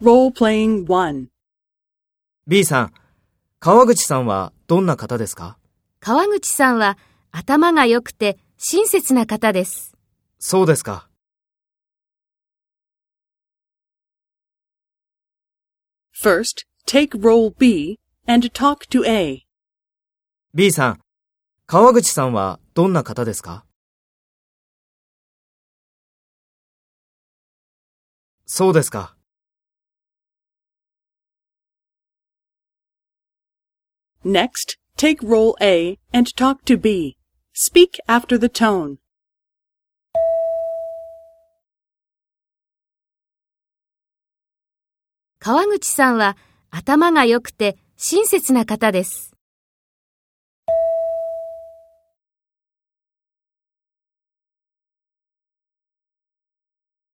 Role-playing 1. B さん、川口さんはどんな方ですか？川口さんは頭が良くて親切な方です。そうですか。First, take role B and talk to A. B さん、川口さんはどんな方ですか？そうですか。Next, take role A and talk to B. Speak after the tone. 川口さんは頭が良くて親切な方です。